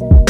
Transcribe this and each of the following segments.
you.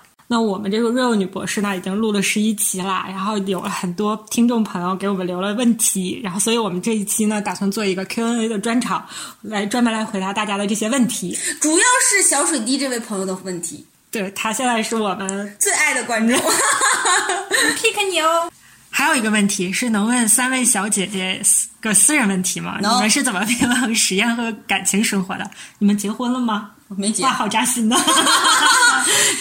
那我们这个 real 女博士呢，已经录了十一期了，然后有了很多听众朋友给我们留了问题，然后所以我们这一期呢，打算做一个 Q&A 的专场，来专门来回答大家的这些问题。主要是小水滴这位朋友的问题，对他现在是我们最爱的观众，pick 你哦。还有一个问题是，能问三位小姐姐个私人问题吗？能你们是怎么平衡实验和感情生活的？你们结婚了吗？没结哇，，好扎心呐！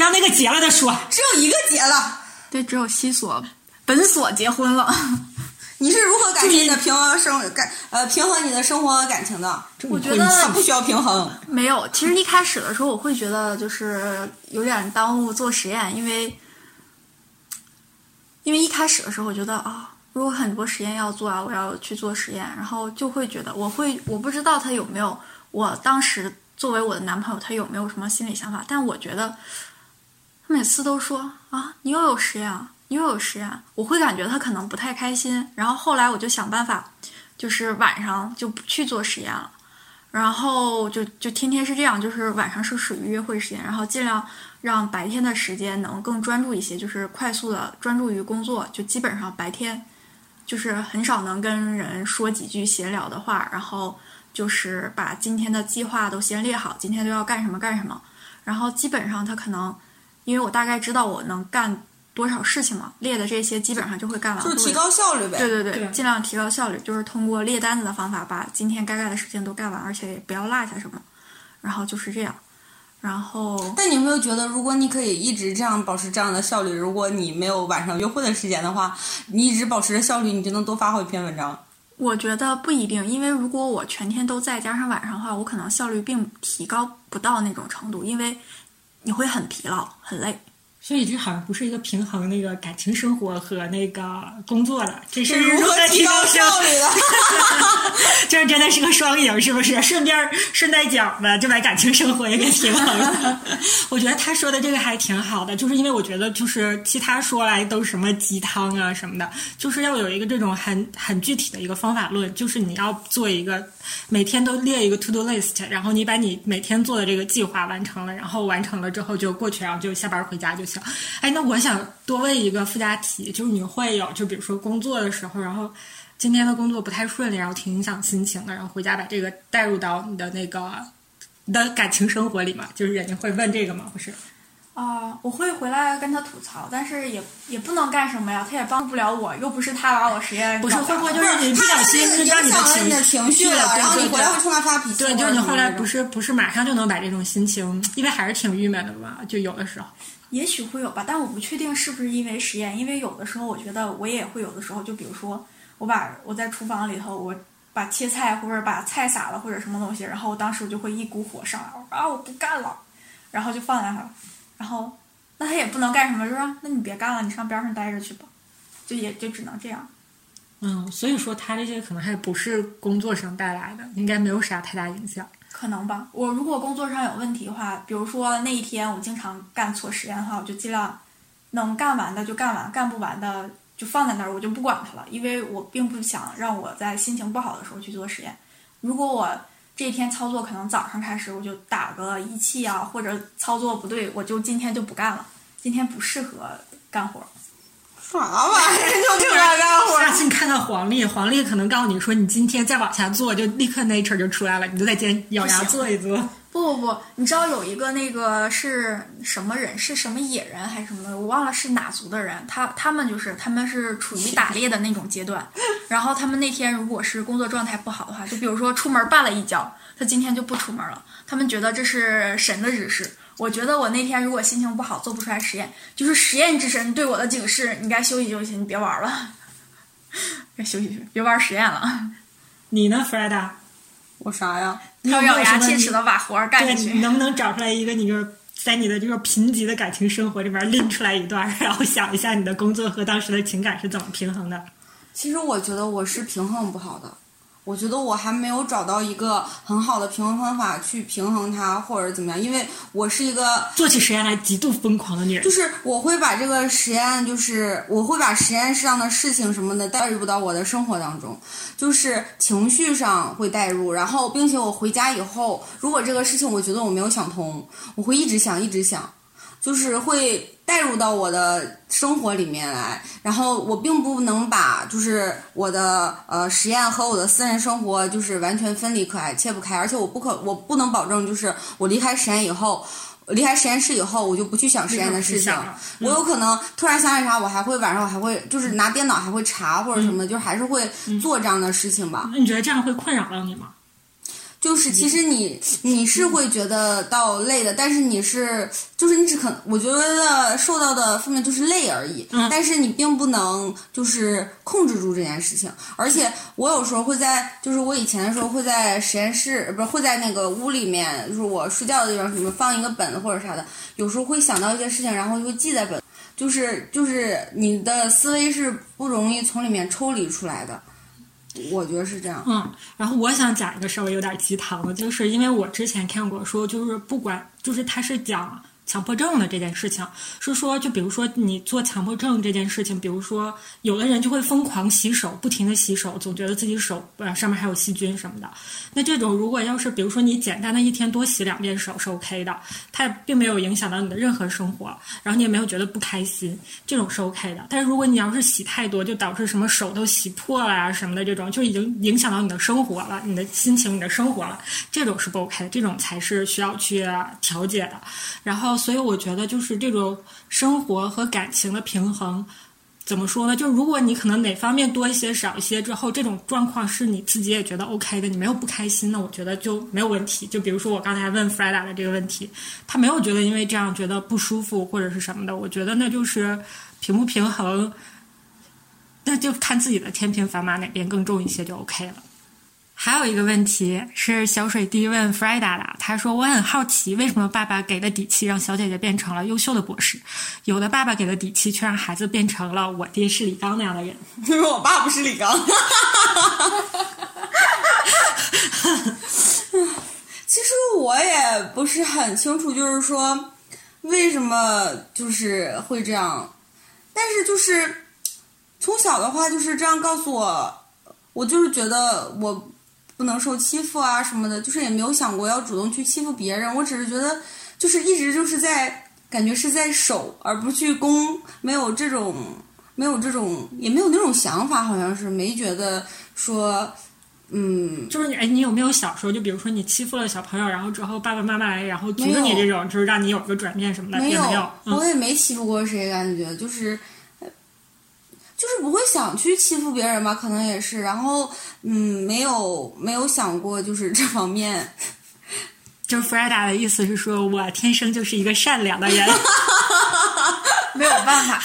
让那个结了再说。只有一个结了。对，只有西索本索结婚了。你是如何感情的平衡生感呃平衡你的生活和感情的？我觉得不需要平衡。没有，其实一开始的时候，我会觉得就是有点耽误做实验，因为因为一开始的时候，我觉得啊，如果很多实验要做啊，我要去做实验，然后就会觉得我会，我不知道他有没有，我当时作为我的男朋友，他有没有什么心理想法，但我觉得他每次都说啊，你又有实验，你又有实验，我会感觉他可能不太开心，然后后来我就想办法，就是晚上就不去做实验了。然后就就天天是这样，就是晚上是属于约会时间，然后尽量让白天的时间能更专注一些，就是快速的专注于工作，就基本上白天就是很少能跟人说几句闲聊的话，然后就是把今天的计划都先列好，今天都要干什么干什么，然后基本上他可能因为我大概知道我能干多少事情嘛，列的这些基本上就会干完，就是提高效率呗。对对对，对尽量提高效率，就是通过列单子的方法把今天该干的事情都干完，而且也不要落下什么。然后就是这样，然后但你有没有觉得，如果你可以一直这样保持这样的效率，如果你没有晚上约会的时间的话，你一直保持着效率，你就能多发好几篇文章。我觉得不一定，因为如果我全天都在加上晚上的话，我可能效率并提高不到那种程度，因为你会很疲劳、很累。所以这好像不是一个平衡那个感情生活和那个工作的，这是如何提高效效率的？这真的是个双赢，是不是？顺便顺带讲吧，就把感情生活也给平衡了。我觉得他说的这个还挺好的，就是因为我觉得就是其他说来都什么鸡汤啊什么的，就是要有一个这种很很具体的一个方法论，就是你要做一个每天都列一个 to do list，然后你把你每天做的这个计划完成了，然后完成了之后就过去，然后就下班回家就行。哎，那我想多问一个附加题，就是你会有就比如说工作的时候，然后。今天的工作不太顺利，然后挺影响心情的，然后回家把这个带入到你的那个你的感情生活里嘛，就是人家会问这个吗？不是？啊、我会回来跟他吐槽，但是也也不能干什么呀，他也帮不了我，又不是他把我实验不是会不会就是你不小心他是让你的影响了你的情情绪了，对然后你回来会冲他发脾气。对，就是你后来不是。是不是马上就能把这种心情，因为还是挺郁闷的吧？就有的时候，也许会有吧，但我不确定是不是因为实验，因为有的时候我觉得我也会有的时候，就比如说我把我在厨房里头，我把切菜或者把菜撒了或者什么东西，然后当时我就会一股火上来，我说啊我不干了，然后就放在那儿，然后那他也不能干什么，就说那你别干了，你上边上待着去吧，就也就只能这样。嗯，所以说他这些可能还不是工作上带来的，应该没有啥太大影响。可能吧。我如果工作上有问题的话，比如说那一天我经常干错实验的话，我就尽量能干完的就干完，干不完的就放在那儿，我就不管它了，因为我并不想让我在心情不好的时候去做实验。如果我这一天操作可能早上开始我就打个仪器啊，或者操作不对，我就今天就不干了，今天不适合干活。啥玩意儿？就这样干活？下次你看看黄历，黄历可能告诉你说，你今天再往下做，就立刻 nature 就出来了，你就在今天咬牙做一做。不不不，你知道有一个那个是什么人？是什么野人还是什么？我忘了是哪族的人。他他们就是他们是处于打猎的那种阶段，然后他们那天如果是工作状态不好的话，就比如说出门绊了一跤，他今天就不出门了。他们觉得这是神的指示。我觉得我那天如果心情不好，做不出来实验，就是实验之神对我的警示：你该休息休息，你别玩了，该休息休息，别玩实验了。你呢，Freda？？我啥呀？你要咬牙切齿的把活儿干，下去。你能不能找出来一个你就是在你的这个贫瘠的感情生活里边拎出来一段，然后想一下你的工作和当时的情感是怎么平衡的？其实我觉得我是平衡不好的，我觉得我还没有找到一个很好的平衡方法去平衡它，或者怎么样，因为我是一个做起实验来极度疯狂的女人。就，是我会把这个实验，就是我会把实验室上的事情什么的带入到我的生活当中，就是情绪上会带入，然后并且我回家以后，如果这个事情我觉得我没有想通，我会一直想一直想，就是会带入到我的生活里面来，然后我并不能把就是我的呃实验和我的私人生活就是完全分离开切不开，而且我不可我不能保证就是我离开实验以后。离开实验室以后，我就不去想实验的事情我有可能突然想起啥，我还会晚上我还会就是拿电脑还会查或者什么，就是还是会做这样的事情吧。那你觉得这样会困扰到你吗？就是其实你你是会觉得到累的，但是你是就是你只可我觉得受到的负面就是累而已，嗯但是你并不能就是控制住这件事情。而且我有时候会在就是我以前的时候会在实验室呃不是会在那个屋里面，就是我睡觉的地方什么放一个本子或者啥的，有时候会想到一些事情，然后就会记在本。就是就是你的思维是不容易从里面抽离出来的，我觉得是这样。嗯，然后我想讲一个稍微有点鸡汤的，就是因为我之前看过说，就是不管就是他是讲强迫症的这件事情，是说就比如说你做强迫症这件事情，比如说有的人就会疯狂洗手，不停的洗手，总觉得自己手呃上面还有细菌什么的。那这种如果要是比如说你简单的一天多洗两遍手是 OK 的，它并没有影响到你的任何生活，然后你也没有觉得不开心，这种是 OK 的。但是如果你要是洗太多，就导致什么手都洗破了呀、什么的，这种就已经影响到你的生活了，你的心情、你的生活了，这种是不 OK 的，这种才是需要去调节的。然后，所以我觉得就是这种生活和感情的平衡。怎么说呢？就如果你可能哪方面多一些、少一些之后，这种状况是你自己也觉得 OK 的，你没有不开心，那我觉得就没有问题。就比如说我刚才问 Freda 的这个问题，他没有觉得因为这样觉得不舒服或者是什么的，我觉得那就是平不平衡，那就看自己的天平砝码哪边更重一些就 OK 了。还有一个问题是小水滴问 Freda 的，他说：“我很好奇，为什么爸爸给的底气让小姐姐变成了优秀的博士，有的爸爸给的底气却让孩子变成了我爹是李刚那样的人？”因 为我爸不是李刚。其实我也不是很清楚，就是说为什么就是会这样，但是就是从小的话就是这样告诉我，我就是觉得我不能受欺负啊什么的，就是也没有想过要主动去欺负别人，我只是觉得就是一直就是在感觉是在守，而不去攻，没有这种。没有这种，也没有那种想法，好像是没觉得说，嗯，就是你，哎，你有没有小时候，就比如说你欺负了小朋友，然后之后爸爸妈妈来，然后阻止你这种，就是让你有个转变什么的，没有。嗯我也没欺负过谁，感觉就是，呃就是不会想去欺负别人吧，可能也是，然后，嗯，没有没有想过就是这方面，就是 Freda 的意思是说，我天生就是一个善良的人。没有办法，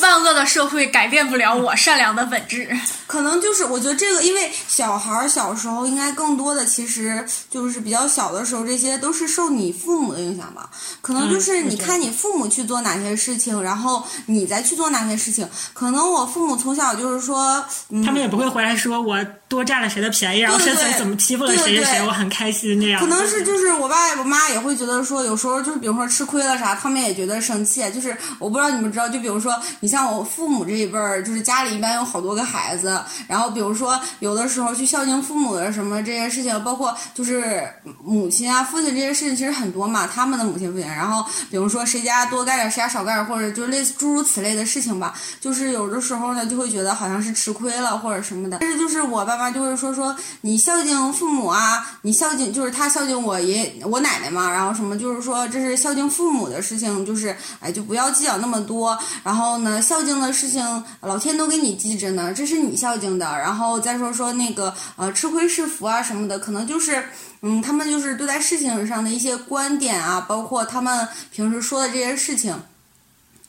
万恶的社会改变不了我善良的本质。可能就是我觉得这个，因为小孩儿小时候应该更多的其实就是比较小的时候，这些都是受你父母的影响吧。可能就是你看你父母去做哪些事情，然后你再去做哪些事情。可能我父母从小就是说，嗯，他们也不会回来说我多占了谁的便宜，然后对对谁谁怎么欺负了谁谁谁，对对对我很开心那样。可能是就是我爸我妈也会觉得说，有时候就是比如说吃亏了啥，他们也觉得生气。就是我不知道你们知道，就比如说你像我父母这一辈儿，就是家里一般有好多个孩子，然后比如说有的时候去孝敬父母的什么这些事情，包括就是母亲啊、父亲这些事情，其实很多嘛，他们的母亲、父亲，然后比如说谁家多干点，谁家少干点，或者就类似诸如此类的事情吧，就是有的时候呢，就会觉得好像是吃亏了或者什么的，但是就是我爸妈就会说说你孝敬父母啊，你孝敬就是他孝敬我爷爷我奶奶嘛，然后什么就是说这是孝敬父母的事情，就是哎就不要计较那么多，然后呢孝敬的事情老天都给你记着呢，这是你孝敬的，然后再说说那个呃吃亏是福啊什么的，可能就是。嗯，他们就是对待事情上的一些观点啊，包括他们平时说的这些事情，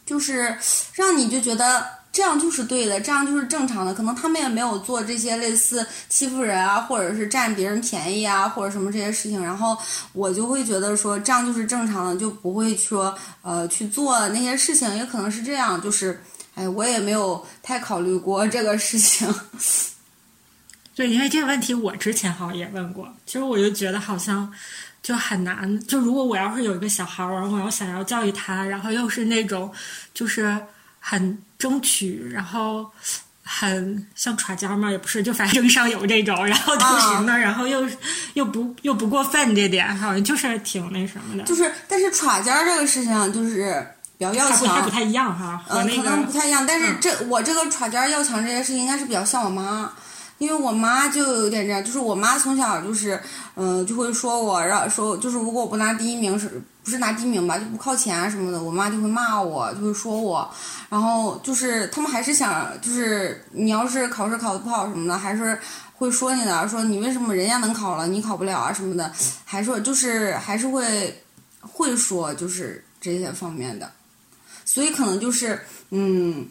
就是让你就觉得这样就是对的，这样就是正常的。可能他们也没有做这些类似欺负人啊，或者是占别人便宜啊，或者什么这些事情。然后我就会觉得说这样就是正常的，就不会说呃去做那些事情。也可能是这样，就是哎，我也没有太考虑过这个事情。对，因为这个问题我之前好像也问过，其实我就觉得好像就很难。就如果我要是有一个小孩儿，然后我要想要教育他，然后又是那种就是很争取，然后很像耍尖嘛，也不是，就反正争上有这种，然后同时呢，然后又又不又不过分，这点好像就是挺那什么的。就是，但是耍尖儿这个事情就是比较要强不，太一样哈，和嗯，那可能不太一样。但是这、我这个耍尖儿要强这件事情，应该是比较像我妈。因为我妈就有点这样，就是我妈从小就是，嗯、就会说我，让说就是如果我不拿第一名是，不是拿第一名吧，就不靠前啊什么的，我妈就会骂我，就会说我，然后就是他们还是想，就是你要是考试考得不好什么的，还是会说你的，说你为什么人家能考了，你考不了啊什么的，还说就是还是会会说就是这些方面的，所以可能就是嗯。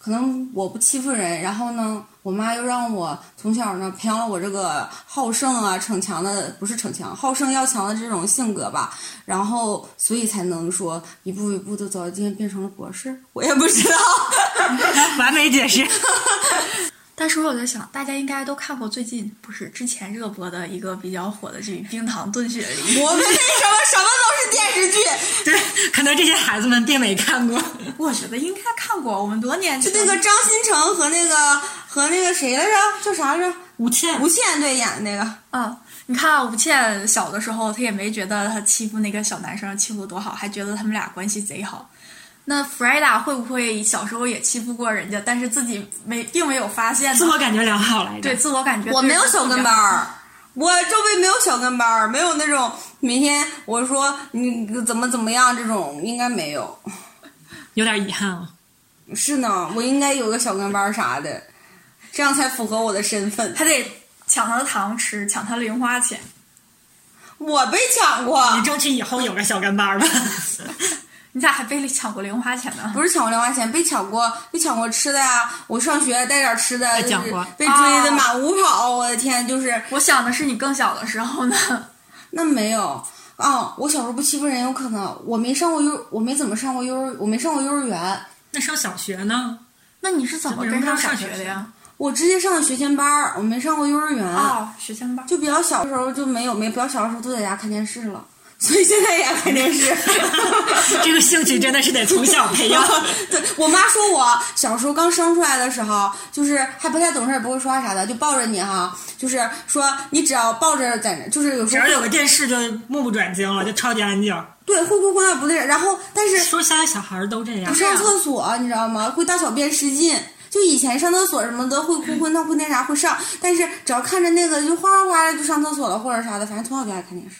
可能我不欺负人，然后呢，我妈又让我从小呢培养了我这个好胜啊、逞强的，不是逞强，好胜要强的这种性格吧，然后所以才能说一步一步的走到今天变成了博士，我也不知道。完美解释。但是我在想，大家应该都看过最近不是之前热播的一个比较火的剧《冰糖炖雪梨》。我们为 什么什么都是电视剧，对，可能这些孩子们并没看过。我觉得应该看过，我们多年前就那个张新成和那个和那个谁来着，叫啥来着？吴倩，吴倩对演的那个。嗯，你看啊吴倩小的时候，她也没觉得她欺负那个小男生欺负多好，还觉得他们俩关系贼好。那弗莱达会不会小时候也欺负过人家，但是自己没并没有发现呢？自我感觉良好来着。对，自我感觉我没有小跟班儿。儿，我周围没有小跟班儿，没有那种每天我说你怎么怎么样这种，应该没有。有点遗憾啊。是呢，我应该有个小跟班儿啥的，这样才符合我的身份。还得抢他的糖吃，抢他零花钱。我被抢过，你争取以后有个小跟班儿吧。你咋还被抢过零花钱呢？不是抢过零花钱，被抢过，被抢过吃的呀。我上学带点吃的，就是讲过被追的满屋跑。我的天，就是我想的是你更小的时候呢。那没有啊，我小时候不欺负人，有可能我没上过幼，我没怎么上过幼儿，我没上过幼儿园，那上小学呢？那你是怎么跟上小学的呀？我直接上的学前班儿，我没上过幼儿园。哦，学前班。就比较小的时候就没有，没比较小的时候都在家看电视了，所以现在也爱看电视。这个兴趣真的是得从小培养。对我妈说我小时候刚生出来的时候，就是还不太懂事儿，不会说话啥的，就抱着你哈，就是说你只要抱着在那，就是有时候只要有个电视就目不转睛了，就超级安静。对会哭会闹不对，然后但是说现在小孩儿都这样不。上厕所你知道吗？会大小便失禁。就以前上厕所什么的会哭会闹会那啥会上，但是只要看着那个就哗哗哗的就上厕所了或者啥的，反正从小就爱看电视。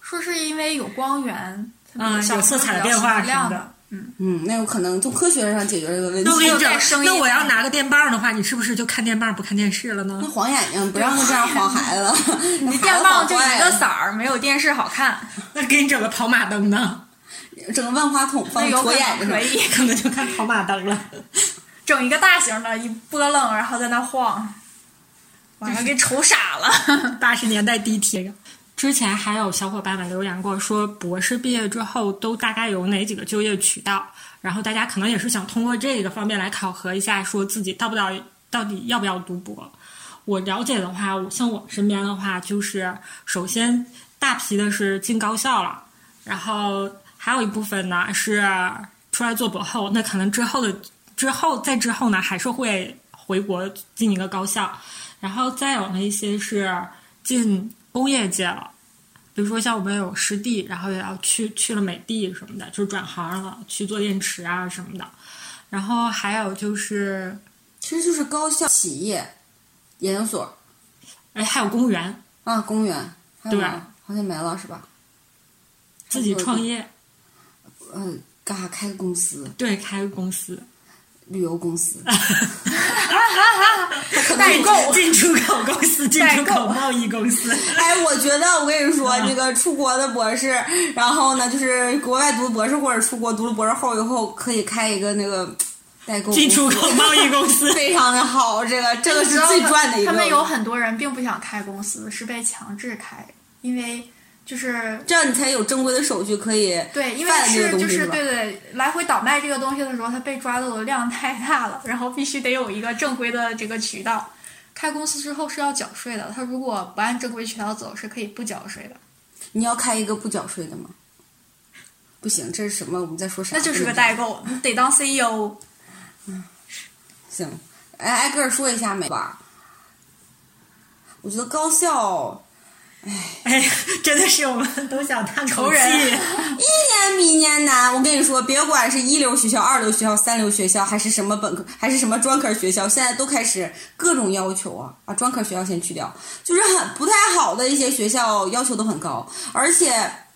说是因为有光源，啊有色彩的变化什么的亮的。嗯嗯，那有可能从科学上解决这个问题那。我跟你讲有点声，音那我要拿个电棒的话，你是不是就看电棒不看电视了呢那？晃眼睛，不让这样晃孩子了。你 你电棒就一个色儿，没有电视好看。那给你整个跑马灯呢？整个万花筒放那有可左眼睛可。以 可能就看跑马灯了。整一个大型的，一波浪，然后在那晃，完了给瞅傻了。八十年代地铁。之前还有小伙伴们留言过，说博士毕业之后都大概有哪几个就业渠道，然后大家可能也是想通过这个方面来考核一下，说自己到不到到底要不要读博。我了解的话，我像我身边的话，就是首先大批的是进高校了，然后还有一部分呢是出来做博后，那可能之后的之后再之后呢，还是会回国进一个高校，然后再有呢一些是进工业界了。比如说像我们有师弟，然后也要去去了美的什么的，就转行了，去做电池啊什么的。然后还有就是，其实就是高校、企业、研究所哎，还有公务员啊，公务员对吧好像没了是吧？自己创业，嗯，干啥开个公司，对，开个公司，旅游公司，代购。进出口公司，进出口贸易公司。哎，我觉得我跟你说，这个出国的博士，然后呢，就是国外读博士或者出国读了博士后以后，可以开一个那个代购进出口贸易公司，非常的好，这个这个是最赚的一个。他们有很多人并不想开公司，是被强制开，因为就是这样你才有正规的手续可以对，因为是就是对对，来回倒卖这个东西的时候，他被抓到的量太大了，然后必须得有一个正规的这个渠道。开公司之后是要缴税的，他如果不按正规渠道走，是可以不缴税的。你要开一个不缴税的吗？不行，这是什么？我们在说啥？那就是个代购，你得当 E CEO。嗯行，挨，挨个儿说一下没吧？我觉得高校哎，真的是我们都想叹口气。仇人一年比一年难。我跟你说，别管是一流学校、二流学校、三流学校，还是什么本科，还是什么专科学校，现在都开始各种要求啊！把专科学校先去掉，就是很不太好的一些学校要求都很高，而且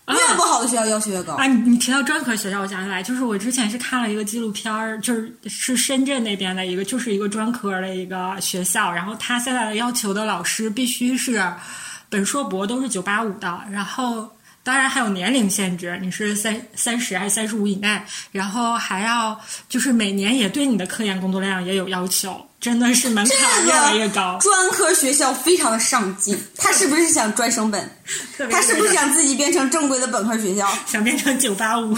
越不好的学校要求越高。啊，你你提到专科学校，我想起来，就是我之前是看了一个纪录片儿，就是是深圳那边的一个，就是一个专科的一个学校，然后他现在的要求的老师必须是本硕博都是九八五的，然后当然还有年龄限制，你是三三十还是三十五以内，然后还要就是每年也对你的科研工作量也有要求，真的是门槛越来越高，专科学校非常的上进，他是不是想专升本？他是不是想自己变成正规的本科学校？想变成九八五？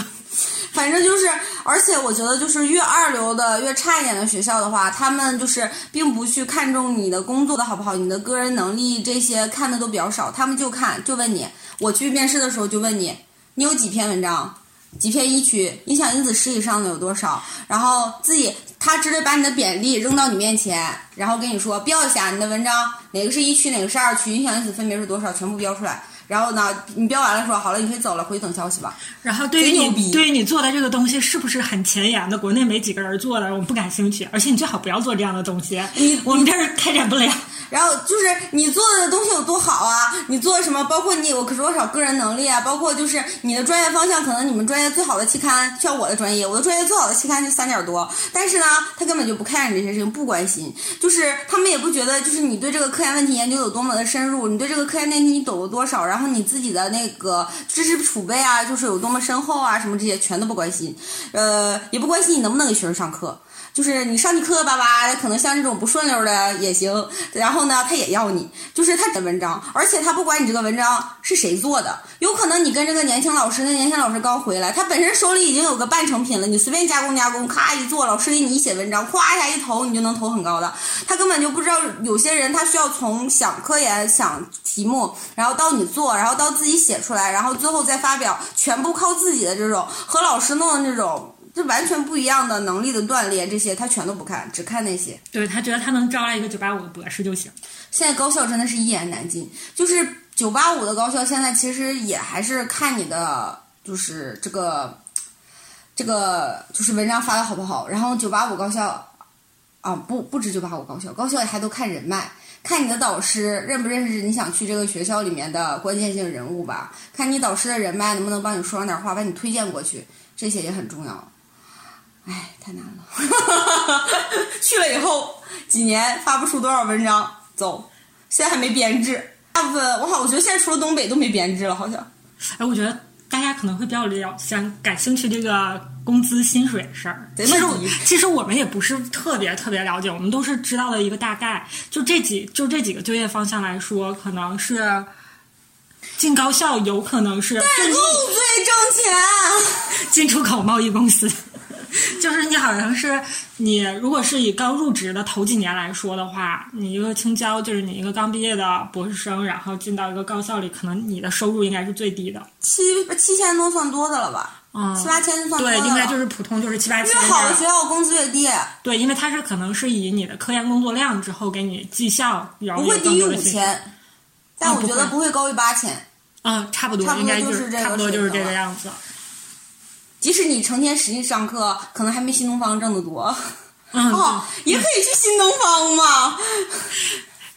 反正就是，而且我觉得就是越二流的、越差一点的学校的话，他们就是并不去看重你的工作的好不好，你的个人能力这些看的都比较少，他们就看就问你，我去面试的时候就问你，你有几篇文章，几篇一区，影响因子十以上的有多少，然后自己他直接把你的简历扔到你面前，然后跟你说标一下你的文章哪个是一区，哪个是二区，影响因子分别是多少，全部标出来。然后呢，你标完了说好了，你可以走了，回去等消息吧。然后对于你对于你做的这个东西是不是很前沿的，国内没几个人做的，我们不感兴趣。而且你最好不要做这样的东西，我们这儿开展不了。然后就是你做的东西有多好啊，你做什么，包括你有可多少个人能力啊，包括就是你的专业方向，可能你们专业最好的期刊，像我的专业，我的专业最好的期刊就三点多，但是呢，他根本就不看你这些事情，不关心，就是他们也不觉得，就是你对这个科研问题研究有多么的深入，你对这个科研问题你懂了多少，然后然后你自己的那个知识储备啊，就是有多么深厚啊，什么这些全都不关心，呃，也不关心你能不能给学生上课。就是你上去磕磕巴巴的，可能像这种不顺溜的也行。然后呢，他也要你，就是他的文章，而且他不管你这个文章是谁做的，有可能你跟这个年轻老师，那年轻老师刚回来，他本身手里已经有个半成品了，你随便加工加工，咔一做，老师给你一写文章，咵一下一投，你就能投很高的。他根本就不知道，有些人他需要从想科研、想题目，然后到你做，然后到自己写出来，然后最后再发表，全部靠自己的这种和老师弄的这种。就完全不一样的能力的锻炼，这些他全都不看，只看那些。对他觉得他能招来一个九八五的博士就行。现在高校真的是一言难尽，就是九八五的高校，现在其实也还是看你的，就是这个，这个就是文章发的好不好。然后九八五高校，啊不不止九八五高校，高校还都看人脉，看你的导师认不认识你想去这个学校里面的关键性人物吧，看你导师的人脉能不能帮你说上点话，把你推荐过去，这些也很重要。哎，太难了。去了以后几年发不出多少文章，走，现在还没编制。大部分我好，我觉得现在除了东北都没编制了，好像。哎，我觉得大家可能会比较了想感兴趣这个工资薪水的事儿。贼其实其实我们也不是特别特别了解，我们都是知道的一个大概。就这几就这几个就业方向来说，可能是进高校，有可能是代购最挣钱。进出口贸易公司。就是你好像是你，如果是以刚入职的头几年来说的话，你一个青椒就是你一个刚毕业的博士生，然后进到一个高校里，可能你的收入应该是最低的。七七千多算多的了吧？嗯，七八千算多的对，应该就是普通，就是七八千越好的。学校工资越低，对，因为它是可能是以你的科研工作量之后给你绩效，然后有不会低于。五千，但我觉得啊不会高于八千。嗯，差不多，差不应就是这个差不多就是这个样子。即使你成天实际上课，可能还没新东方挣得多。嗯，哦，也可以去新东方嘛，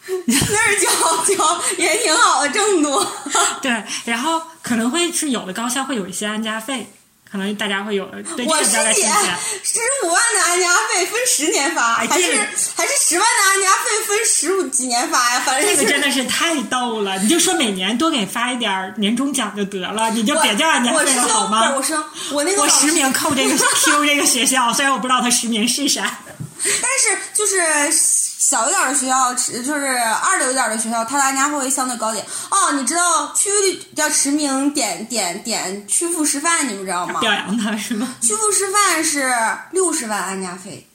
那儿教教也挺好的，挣多。对，然后可能会是有的高校会有一些安家费，可能大家会有对这我个比较感师姐兴趣。十五万的安家费分十年发，还是还是十万的安家费分十五几年发呀？反正是这个真的是太逗了，你就说每年多给发一点儿年终奖就得了，你就别叫安家费了好吗我？说，我那个我实名扣这个 Q 这个学校，虽然我不知道他实名是啥。但是就是小一点的学校，就是二流一点的学校，它的安家费会相对高点。哦，你知道区叫驰名点点点曲阜师范，你们知道吗？表扬他是吗？曲阜师范是六十万安家费，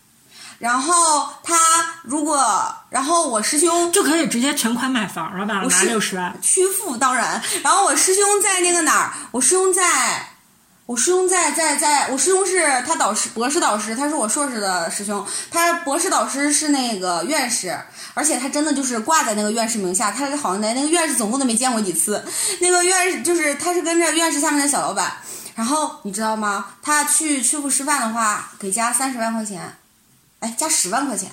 然后他如果，然后我师兄就可以直接全款买房了吧？拿六十万。曲阜当然，然后我师兄在那个哪儿，我师兄在。我师兄在在在，我师兄是他导师，博士导师，他是我硕士的师兄，他博士导师是那个院士，而且他真的就是挂在那个院士名下，他好像连那个院士总共都没见过几次，那个院士就是他是跟着院士下面的小老板，然后你知道吗？他去曲阜师范的话，给加三十万块钱，哎，加十万块钱，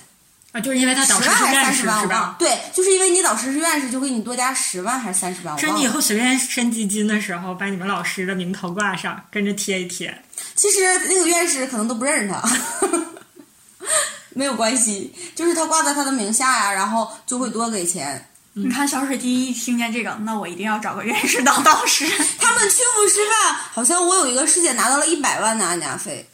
啊，就是因为他导师还是是院士三十万？是吧。对，就是因为你导师是院士，就给你多加十万还是三十万？我这你以。后随便申基金的时候，把你们老师的名头挂上，跟着贴一贴。其实那个院士可能都不认识他，没有关系，就是他挂在他的名下呀，然后就会多给钱。你看小水滴一听见这个，那我一定要找个院士当导师。他们曲阜师范好像我有一个师姐拿到了一百万的安家费，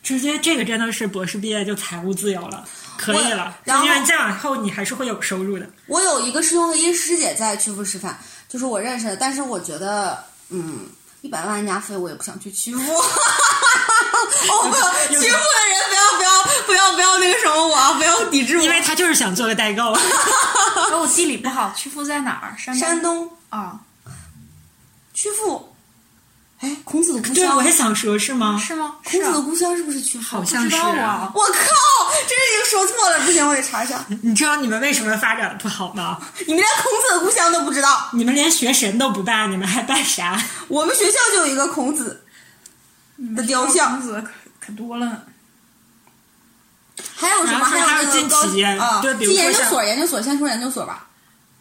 直接这个真的是博士毕业就财务自由了，可以了。然后因为再往后你还是会有收入的。我有一个师兄和一个师姐在曲阜师范，就是我认识的，但是我觉得，嗯，一百万安家费我也不想去曲阜。哦，不，曲阜的人不要不要不要不要那个什么我啊，不要抵制我。因为他就是想做个代购。说 我地理不好，曲阜在哪儿？山东山东啊，曲阜，哎，孔子的故乡对，乡我，也想说，是吗？是吗？孔子的故乡是不是曲阜？好像是啊。我靠，这已经说错了，不行，我得查一下。你知道你们为什么发展的不好吗？你们连孔子的故乡都不知道，你们连学神都不拜，你们还拜啥？我们学校就有一个孔子的雕像，孔子可可多了。还有什么？还有进企业啊，对比研究所，研究所先说研究所吧。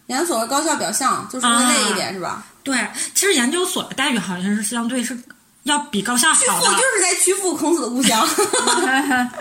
研究所和高校比较像，就是会累一点，是吧？对，其实研究所的待遇好像是相对是要比高校曲阜好的，就是在曲阜孔子的故乡。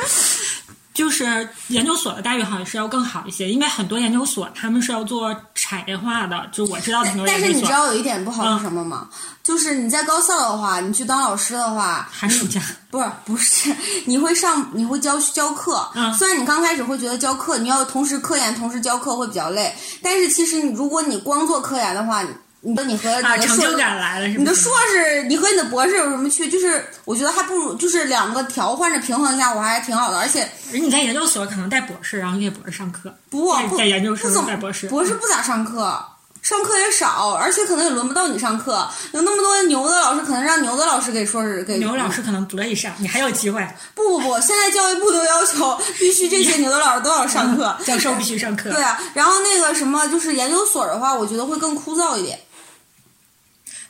就是研究所的待遇好像是要更好一些，因为很多研究所他们是要做产业化的，就我知道的很多但是你知道有一点不好是什么吗？就是你在高校的话，你去当老师的话，寒暑假。不是 不是，你会上你会教教课，嗯虽然你刚开始会觉得教课你要同时科研同时教课会比较累，但是其实你如果你光做科研的话，你你的你和你啊，的硕成就感来了，是？你的硕士，你和你的博士有什么区别？就是我觉得还不如就是两个调换着平衡一下，我还挺好的，而且人你在研究所可能带博士，然后你给博士上课，不不在研究生不怎么带博士，博士不咋上课。上课也少，而且可能也轮不到你上课。有那么多牛的老师，可能让牛的老师给硕士给牛老师可能不乐意上，你还有机会。不不不，现在教育部都要求必须这些牛的老师都要上课。教授必须上课。对啊，然后那个什么，就是研究所的话，我觉得会更枯燥一点。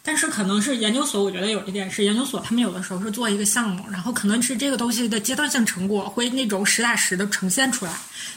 但是可能是研究所，我觉得有一点是研究所，他们有的时候是做一个项目，然后可能是这个东西的阶段性成果会那种实打实的呈现出来，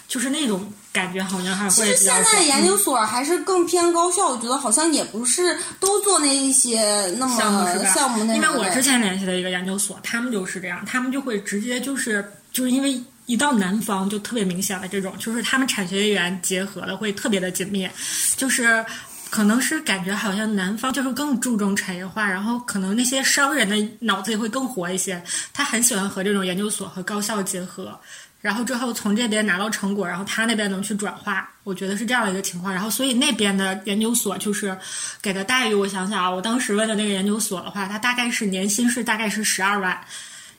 就是那种感觉好像还其实会现在研究所还是更偏高校，我觉得好像也不是都做那一些那么项目是吧？项目那因为我之前联系的一个研究所，他们就是这样，他们就会直接就是就是因为一到南方就特别明显的这种，就是他们产学研结合的会特别的紧密，就是。可能是感觉好像南方就是更注重产业化，然后可能那些商人的脑子也会更活一些，他很喜欢和这种研究所和高校结合，然后之后从这边拿到成果，然后他那边能去转化，我觉得是这样的一个情况。然后所以那边的研究所就是给的待遇，我想想啊，我当时问的那个研究所的话，他大概是年薪是大概是十二万，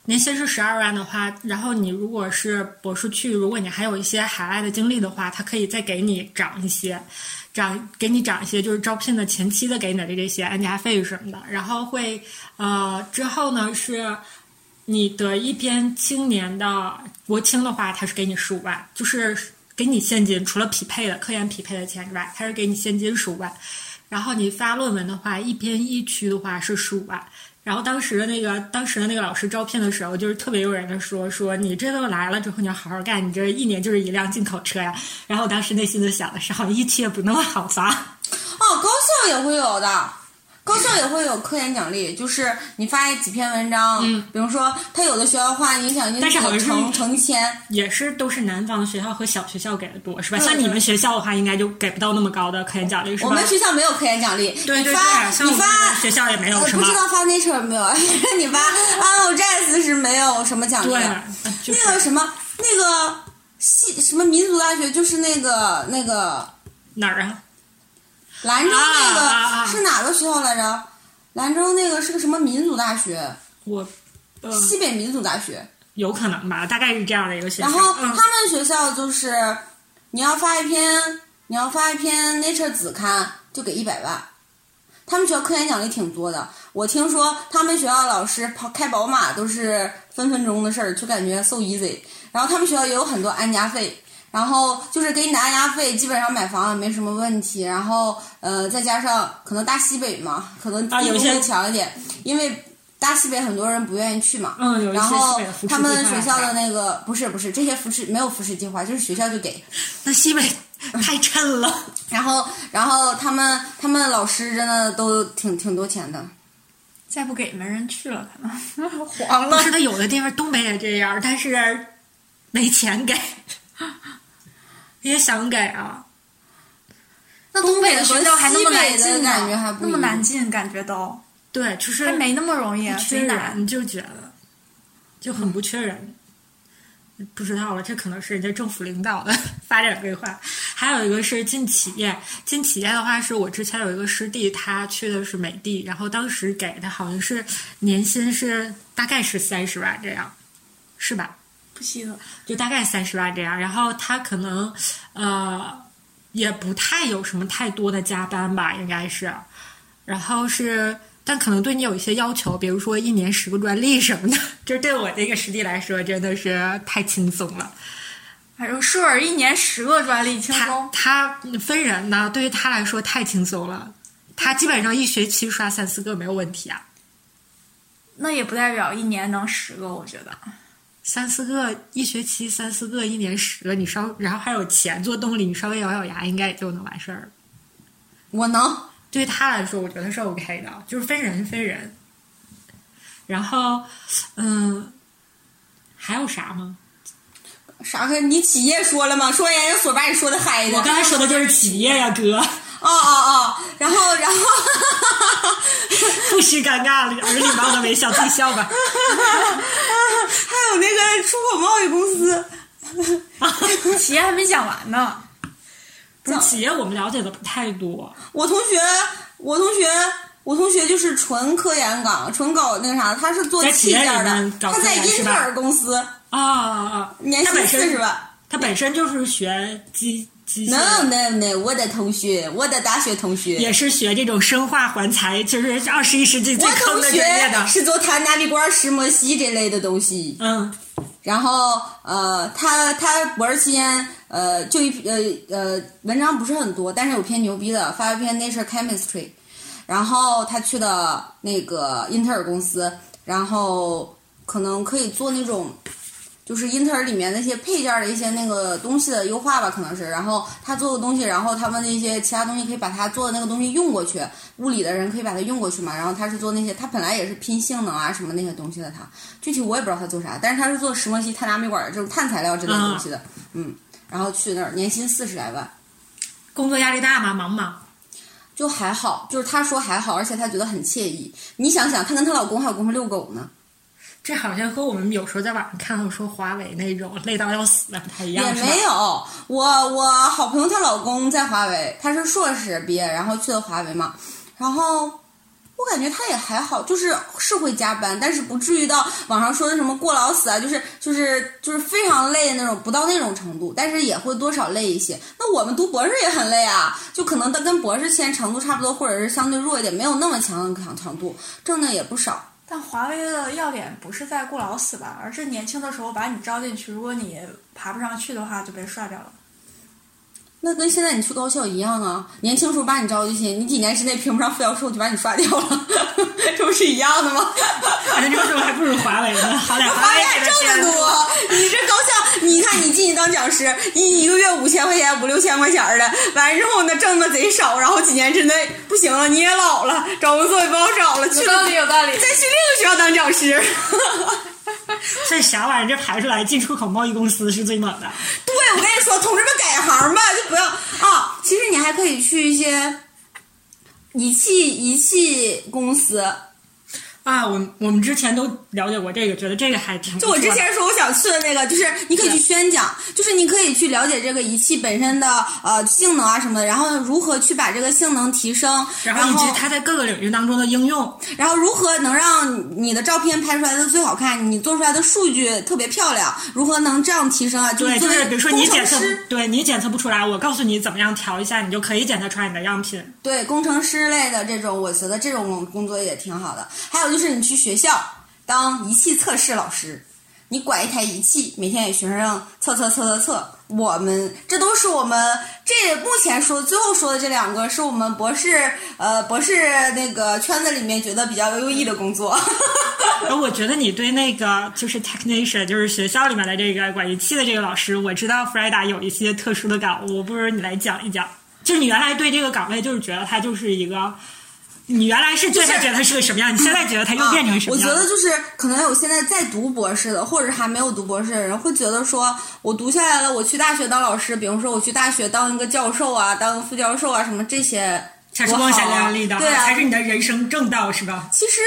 年薪是十二万的话，然后你如果是博士去，如果你还有一些海外的经历的话，他可以再给你涨一些，涨给你涨一些，就是招聘的前期的给你的这些安家费什么的，然后会呃之后呢是。你的一篇青年的国青的话，他是给你十五万，就是给你现金，除了匹配的科研匹配的钱之外，他是给你现金十五万。然后你发论文的话，一篇一区的话是十五万。然后当时的那个当时的那个老师招聘的时候，就是特别诱人的说说你这都来了之后，你要好好干，你这一年就是一辆进口车呀。然后我当时内心就想的是，好像一期也不那么好发。哦，高校也会有的。高校也会有科研奖励，就是你发几篇文章，嗯，比如说他有的学校话影响因但是好像是成成千，也是都是南方的学校和小学校给的多，是吧？像你们学校的话，应该就给不到那么高的科研奖励，是吧？我们学校没有科研奖励，对对你发对，你发学校也没有我什么不知道发 Nature 没有，你发 Amojazz 是没有什么奖励的。，就是那个什么，那个系什么民族大学，就是那个那个哪儿啊？兰州那个、是哪个学校来着？兰州那个是个什么民族大学？我呃西北民族大学。有可能吧，大概是这样的一个学校。然后嗯他们学校就是，你要发一篇，你要发一篇 Nature 子刊，就给一百万。他们学校科研奖励挺多的，我听说他们学校老师跑开宝马都是分分钟的事儿，就感觉 so easy。然后他们学校也有很多安家费，然后就是给你的安家费，基本上买房也没什么问题。然后呃，再加上可能大西北嘛，可能啊有些地会强一点，因为大西北很多人不愿意去嘛。嗯，有一些然后他们学校的那个不是不是这些扶持没有扶持计划，就是学校就给。那西北太衬了。然后然后他们他们老师真的都挺挺多钱的。再不给没人去了，可能 黄了。不是，他有的地方东北也这样，但是没钱给，也想给啊。那东北的学校还那么难进，感觉还不那么难进，感觉都对，就是还没那么容易，缺。人，就觉得就很不缺人。不知道了，这可能是人家政府领导的 发展规划。还有一个是进企业，进企业的话，是我之前有一个师弟，他去的是美的，然后当时给的好像是年薪是大概是三十万这样，是吧？不稀得，就大概三十万这样。然后他可能呃也不太有什么太多的加班吧，应该是。然后是，但可能对你有一些要求，比如说一年十个专利什么的，就是对我这个实力来说真的是太轻松了。反正硕儿一年十个专利，轻他松。他分人呢，对于他来说太轻松了。他基本上一学期刷三四个没有问题啊，那也不代表一年能十个，我觉得。三四个一学期三四个，一年十个，你稍然后还有钱做动力，你稍微咬咬牙，应该也就能完事儿了。我能，对他来说，我觉得是 OK 的，就是分人分人。然后，嗯，还有啥吗？啥个？你企业说了吗？说研究所把你说的嗨的。我刚才说的就是企业呀，哥，哦哦哦，然后然后 不许尴尬了，有礼貌的微笑，自己笑吧。还有那个出口贸易公司，企业还没讲完呢。不是企业，我们了解的不太多。我同学，我同学。我同学就是纯科研岗，纯搞那个啥，他是做企业器件的他在英特尔公司，啊啊啊！年薪他本身四十万。他本身就是学机 No no no，我的同学，我的大学同学，也是学这种生化环材，就是二十一世纪最坑的专业的。是做碳纳米管石墨烯这类的东西。嗯，然后呃，他他博士期间呃就一呃呃文章不是很多，但是有篇牛逼的，发一篇 Nature Chemistry。然后他去的那个英特尔公司，然后可能可以做那种，就是英特尔里面那些配件的一些那个东西的优化吧，可能是。然后他做的东西，然后他们那些其他东西可以把他做的那个东西用过去，物理的人可以把它用过去嘛。然后他是做那些，他本来也是拼性能啊什么那些东西的，他具体我也不知道他做啥，但是他是做石墨烯、碳纳米管这种碳材料之类的东西的，嗯。然后去那儿年薪四十来万。工作压力大吗？忙不忙？就还好，就是他说还好，而且他觉得很惬意。你想想，她跟她老公还有功夫遛狗呢，这好像和我们有时候在网上看到说华为那种累到要死的不太一样，也没有。我我好朋友她老公在华为，他是硕士毕业，然后去了华为嘛。然后我感觉他也还好，就是是会加班，但是不至于到网上说的什么过劳死啊，就是就是就是非常累的那种，不到那种程度，但是也会多少累一些。那我们读博士也很累啊，就可能跟博士签程度差不多，或者是相对弱一点，没有那么强的强强度，挣的也不少。但华为的要点不是在过劳死吧，而是年轻的时候把你招进去，如果你爬不上去的话，就被刷掉了。那跟现在你去高校一样啊，年轻时候把你招进去，你几年之内评不上副教授就把你刷掉了，这不是一样的吗？反正这个时候还不如华为呢，好点华为还挣得多。你这高校，你看你进去当讲师，一一个月五千块钱、五六千块钱的，完之后呢挣的贼少，然后几年之内不行了，你也老了，找工作也不好找了，有道理有道理，再去另一个学校当讲师。这啥玩意儿？这排出来进出口贸易公司是最猛的。对，我跟你说，同志们改行吧，就不要啊。其实你还可以去一些仪器仪器公司。啊，我我们之前都了解过这个，觉得这个还挺。就我之前说我想去的那个，就是你可以去宣讲，就是你可以去了解这个仪器本身的呃性能啊什么的，然后如何去把这个性能提升，然后以及它在各个领域当中的应用，然后如何能让你的照片拍出来的最好看，你做出来的数据特别漂亮，如何能这样提升啊？对，就是比如说你检测，对你检测不出来，我告诉你怎么样调一下，你就可以检测出来你的样品。对，工程师类的这种，我觉得这种工作也挺好的。还有。就是你去学校当仪器测试老师，你管一台仪器，每天给学生测测测测测。我们这都是我们这目前说最后说的这两个，是我们博士呃博士那个圈子里面觉得比较优异的工作。而 我觉得你对那个就是 technician，就是学校里面的这个管仪器的这个老师，我知道 Freda 有一些特殊的感悟，不如你来讲一讲。就是你原来对这个岗位就是觉得他就是一个。你原来是觉得他是个什么样？你现在觉得他又变成什么样？我觉得就是可能有现在在读博士的，或者还没有读博士的人，会觉得说我读下来了，我去大学当老师，比如说我去大学当一个教授啊，当副教授啊，什么这些才是光鲜亮丽的，对啊，才是你的人生正道，是吧？其实。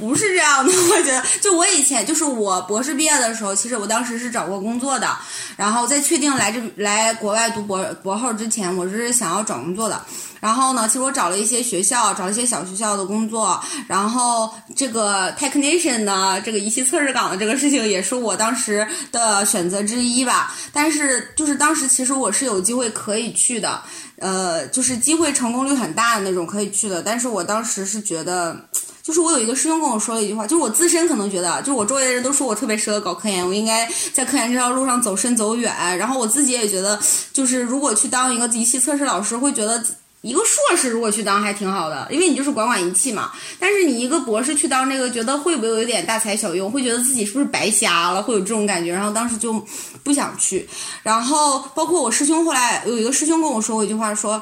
不是这样的，我觉得，就我以前就是我博士毕业的时候，其实我当时是找过工作的，然后在确定来这来国外读博博后之前，我是想要找工作的。然后呢，其实我找了一些学校，找了一些小学校的工作。然后这个 technician 呢，这个仪器测试岗的这个事情，也是我当时的选择之一吧。但是就是当时其实我是有机会可以去的，呃，就是机会成功率很大的那种可以去的。但是我当时是觉得。就是我有一个师兄跟我说了一句话，就是我自身可能觉得，就是我周围的人都说我特别适合搞科研，我应该在科研这条路上走深走远。然后我自己也觉得，就是如果去当一个仪器测试老师，会觉得一个硕士如果去当还挺好的，因为你就是管管仪器嘛。但是你一个博士去当这个，觉得会不会有点大材小用？会觉得自己是不是白瞎了？会有这种感觉。然后当时就不想去。然后包括我师兄后来有一个师兄跟我说过一句话，说。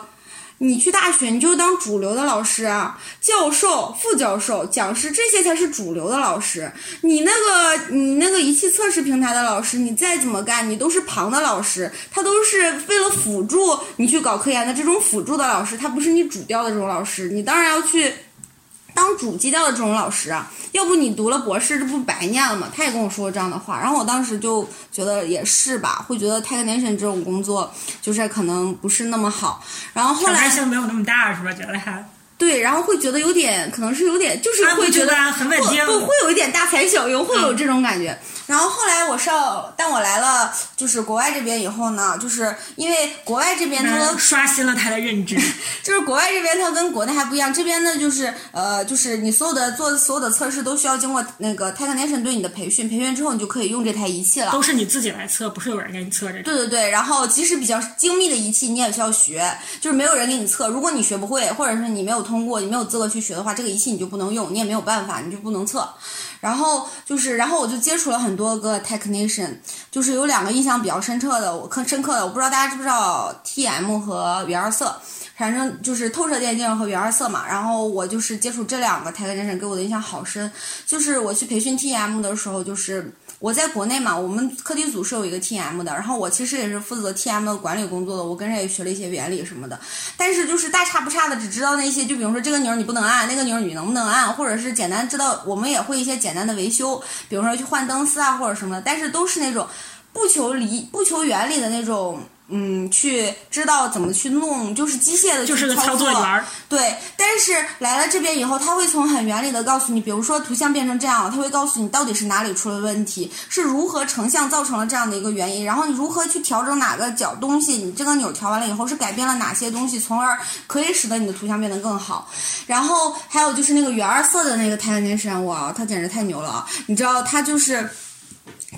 你去大学，你就当主流的老师啊，教授、副教授、讲师，这些才是主流的老师。你那个，你那个仪器测试平台的老师，你再怎么干，你都是旁的老师，他都是为了辅助你去搞科研的这种辅助的老师，他不是你主调的这种老师，你当然要去。当主基调的这种老师啊，要不你读了博士，这不白念了吗？他也跟我说过这样的话，然后我当时就觉得也是吧，会觉得 technician 这种工作就是可能不是那么好。然后后来性没有那么大，是吧？觉得还对，然后会觉得有点，可能是有点，就是会觉得很稳定，会会有一点大材小用，会有这种感觉。然后后来我上，但我来了，就是国外这边以后呢，就是因为国外这边它刷新了他的认知，就是国外这边它跟国内还不一样，这边呢就是呃，就是你所有的做所有的测试都需要经过那个 technician 对你的培训，培训之后你就可以用这台仪器了。都是你自己来测，不是有人给你测这个。对对对，然后即使比较精密的仪器，你也需要学，就是没有人给你测，如果你学不会，或者是你没有通过，你没有资格去学的话，这个仪器你就不能用，你也没有办法，你就不能测。然后就是，然后我就接触了很多个 technician，就是有两个印象比较深刻的，我更深刻的，我不知道大家知不知道 TM 和远二色，反正就是透射电镜和远二色嘛。然后我就是接触这两个 technician，给我的印象好深。就是我去培训 TM 的时候，就是。我在国内嘛，我们课题组是有一个 TM 的，然后我其实也是负责 TM 的管理工作的，我跟人也学了一些原理什么的，但是就是大差不差的，只知道那些，就比如说这个钮你不能按，那个钮你能不能按，或者是简单知道，我们也会一些简单的维修，比如说去换灯丝啊或者什么的，但是都是那种不求理不求原理的那种嗯，去知道怎么去弄，就是机械的就是个操作员。对，但是来了这边以后，他会从很原理的告诉你，比如说图像变成这样了，他会告诉你到底是哪里出了问题，是如何成像造成了这样的一个原因，然后你如何去调整哪个角东西，你这个钮调完了以后是改变了哪些东西，从而可以使得你的图像变得更好。然后还有就是那个原二色的那个 e c i a n 哇，他简直太牛了啊！你知道他就是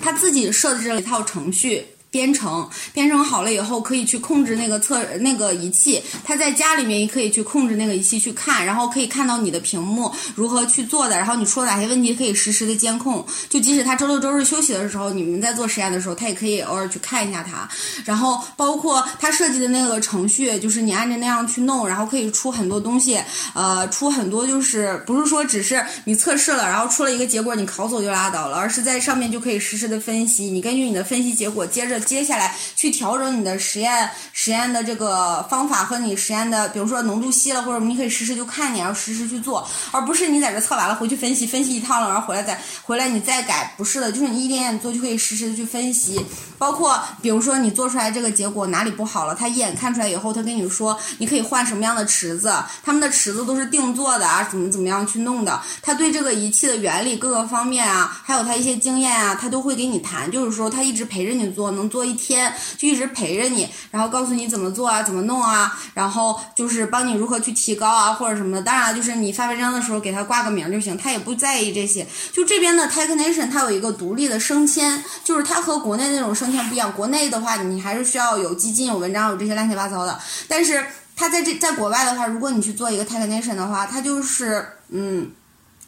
他自己设置了一套程序。编程编程好了以后，可以去控制那个测那个仪器。他在家里面也可以去控制那个仪器去看，然后可以看到你的屏幕如何去做的，然后你出了哪些问题可以实时的监控。就即使他周六周日休息的时候，你们在做实验的时候，他也可以偶尔去看一下它。然后包括他设计的那个程序，就是你按着那样去弄，然后可以出很多东西。呃，出很多就是不是说只是你测试了，然后出了一个结果你拷走就拉倒了，而是在上面就可以实时的分析。你根据你的分析结果接着。接下来去调整你的实验实验的这个方法和你实验的，比如说浓度稀了，或者你可以实时就看你，然后实时去做，而不是你在这测完了回去分析分析一趟了，然后回来再回来你再改，不是的，就是你一点点做就可以实时的去分析。包括比如说你做出来这个结果哪里不好了，他一眼看出来以后，他跟你说你可以换什么样的池子，他们的池子都是定做的啊，怎么怎么样去弄的，他对这个仪器的原理各个方面啊，还有他一些经验啊，他都会给你谈，就是说他一直陪着你做，能。做一天就一直陪着你，然后告诉你怎么做啊，怎么弄啊，然后就是帮你如何去提高啊，或者什么的。当然，就是你发文章的时候给他挂个名就行，他也不在意这些。就这边的 Tech Nation，它有一个独立的升迁，就是它和国内那种升迁不一样。国内的话，你还是需要有基金、有文章、有这些乱七八糟的。但是它在这在国外的话，如果你去做一个 Tech Nation 的话，它就是嗯。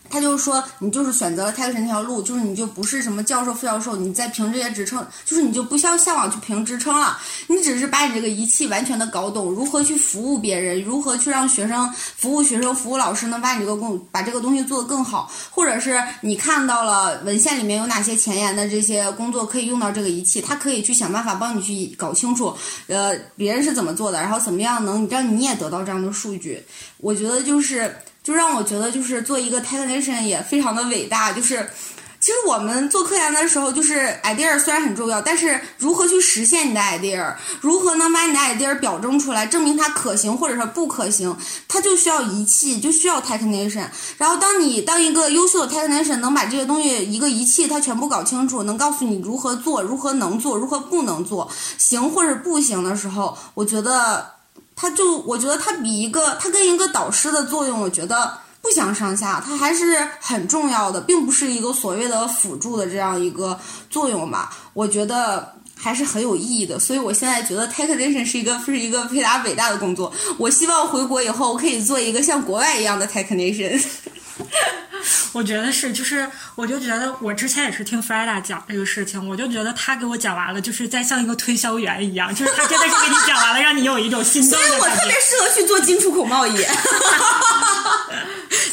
他就说，你就是选择了泰克神这条路，就是你就不是什么教授、副教授，你在评这些职称，就是你就不需要向往去评职称了，你只是把你这个仪器完全的搞懂，如何去服务别人，如何去让学生服务学生、服务老师，能把你这个工把这个东西做得更好，或者是你看到了文献里面有哪些前沿的这些工作可以用到这个仪器，他可以去想办法帮你去搞清楚，呃，别人是怎么做的，然后怎么样能让你也得到这样的数据。我觉得就是。就让我觉得，就是做一个 technician 也非常的伟大。就是，其实我们做科研的时候，就是 idea 虽然很重要，但是如何去实现你的 idea，如何能把你的 idea 表征出来，证明它可行或者是不可行，它就需要仪器，就需要 technician。然后，当你当一个优秀的 technician 能把这些东西一个仪器它全部搞清楚，能告诉你如何做，如何能做，如何不能做，行或者不行的时候，我觉得。他就我觉得他比一个他跟一个导师的作用，我觉得不相上下，他还是很重要的，并不是一个所谓的辅助的这样一个作用吧。我觉得还是很有意义的，所以我现在觉得 technician 是一个是一个非常伟大的工作。我希望回国以后我可以做一个像国外一样的 technician。我觉得是，就是我就觉得我之前也是听 Freda 讲这个事情，我就觉得他给我讲完了，就是在像一个推销员一样，就是他真的是给你讲完了，让你有一种心动的感觉。所以我特别适合去做进出口贸易，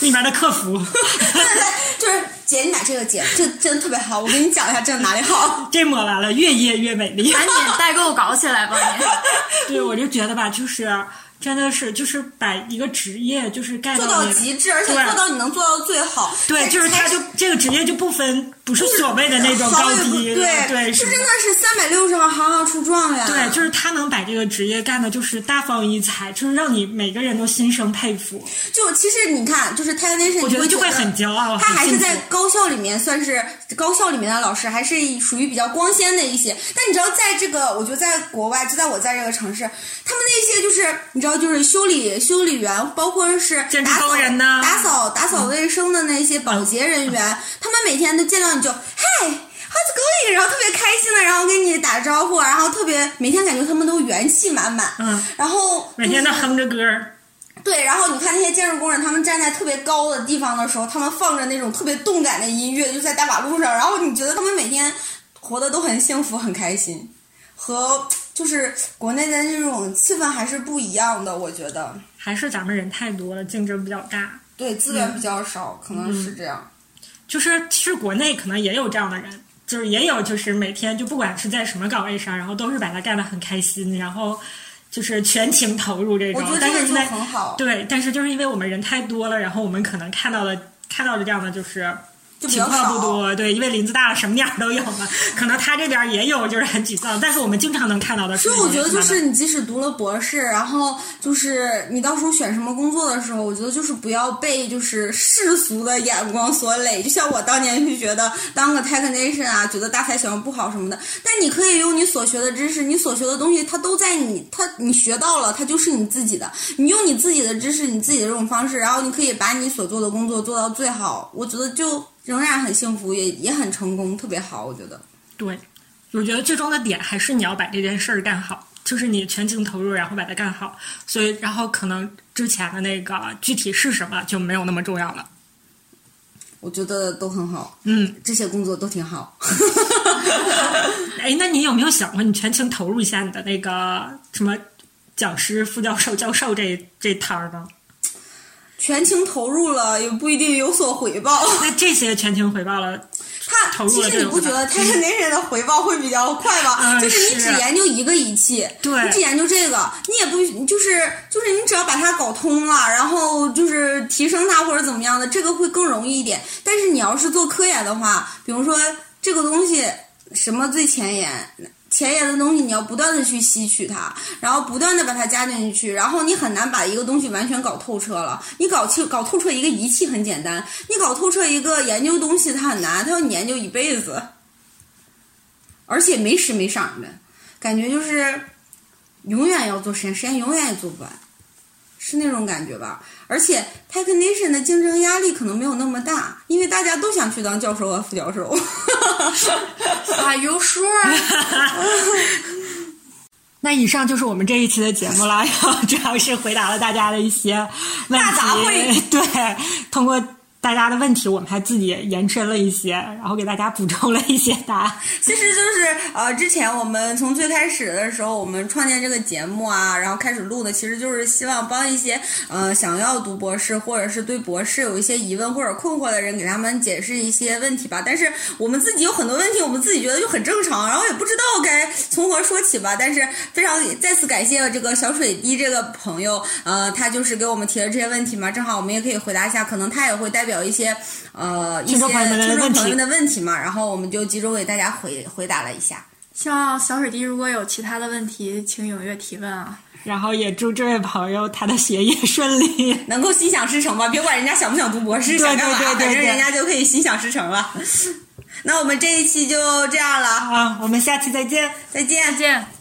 里面的客服。对对，就是姐，你买这个姐，这真的特别好，我给你讲一下这哪里好。这抹完了，越夜越美丽。赶紧代购搞起来吧你。对，我就觉得吧，就是。真的是，就是把一个职业就是干做到极致，而且做到你能做到最好。对，就是他就这个职业就不分，不是所谓的那种高低。对对，是真的是三百六十行，行行出状元。对，就是他能把这个职业干的，就是大放异彩，就是让你每个人都心生佩服。就其实你看，就是 t e c h n i c i a n 我觉得就会很骄傲。他还是在高校里面算是高校里面的老师，还是属于比较光鲜的一些。但你知道，在这个我觉得在国外，就在我在这个城市，他们那些就是你知道。就是修理修理员，包括是打扫打扫打扫卫生的那些保洁人员，他们每天都见到你就嗨，how's going？然后特别开心的，然后跟你打招呼，然后特别每天感觉他们都元气满满。嗯，然后每天都哼着歌。对，然后你看那些建筑工人，他们站在特别高的地方的时候，他们放着那种特别动感的音乐，就在大马路上，然后你觉得他们每天活的都很幸福、很开心，和。就是国内的这种气氛还是不一样的，我觉得还是咱们人太多了，竞争比较大，对资源比较少，可能是这样。就是其实国内可能也有这样的人，就是也有就是每天就不管是在什么岗位上，然后都是把它干得很开心，然后就是全情投入这种。但是因为很好。对，但是就是因为我们人太多了，然后我们可能看到了看到的这样的就是情况不。多，对，因为林子大了，什么样都有嘛。可能他这边也有，就是很沮丧，但是我们经常能看到的是，所以我觉得就是你即使读了博士，然后就是你到时候选什么工作的时候，我觉得就是不要被就是世俗的眼光所累。就像我当年就觉得当个 technician 啊，觉得大材小用不好什么的，但你可以用你所学的知识，你所学的东西，它都在你，它你学到了，它就是你自己的。你用你自己的知识，你自己的这种方式，然后你可以把你所做的工作做到最好。我觉得就仍然很幸福，也也很成功，特别好。我觉得。对，我觉得最终的点还是你要把这件事儿干好，就是你全情投入，然后把它干好。所以，然后可能之前的那个具体是什么就没有那么重要了。我觉得都很好，嗯，这些工作都挺好。哎，那你有没有想过，你全情投入一下你的那个什么讲师、副教授、教授这这摊儿呢？全情投入了，也不一定有所回报。那这些全情回报了，他其实你不觉得 technician 的回报会比较快吗？嗯就是你只研究一个仪器，对你只研究这个，你也不就是就是你只要把它搞通了，然后就是提升它或者怎么样的，这个会更容易一点。但是你要是做科研的话，比如说这个东西什么最前沿。前沿的东西，你要不断的去吸取它，然后不断的把它加进去，然后你很难把一个东西完全搞透彻了。你搞清搞透彻一个仪器很简单，你搞透彻一个研究东西它很难，它要你研究一辈子，而且没时没晌的，感觉就是永远要做实验，实验永远也做不完，是那种感觉吧。而且 Tech Nation 的竞争压力可能没有那么大，因为大家都想去当教授和副教授。Are you sure？那以上就是我们这一期的节目了，然 后主要是回答了大家的一些问题。大杂烩对，通过大家的问题，我们还自己延伸了一些，然后给大家补充了一些答案。其实就是呃，之前我们从最开始的时候，我们创建这个节目啊，然后开始录的，其实就是希望帮一些呃想要读博士或者是对博士有一些疑问或者困惑的人，给他们解释一些问题吧。但是我们自己有很多问题，我们自己觉得就很正常，然后也不知道该从何说起吧。但是非常再次感谢这个小水滴这个朋友，呃，他就是给我们提了这些问题嘛，正好我们也可以回答一下，可能他也会代表一些呃一些听众朋友们的问题嘛，然后我们就集中给大家回回答了一下。希望小水滴如果有其他的问题，请踊跃提问啊！然后也祝这位朋友他的学业顺利。能够心想事成吧，别管人家想不想读博士，对想干嘛，对对对对反正人家就可以心想事成了。那我们这一期就这样了，啊，我们下期再见。再见再。见。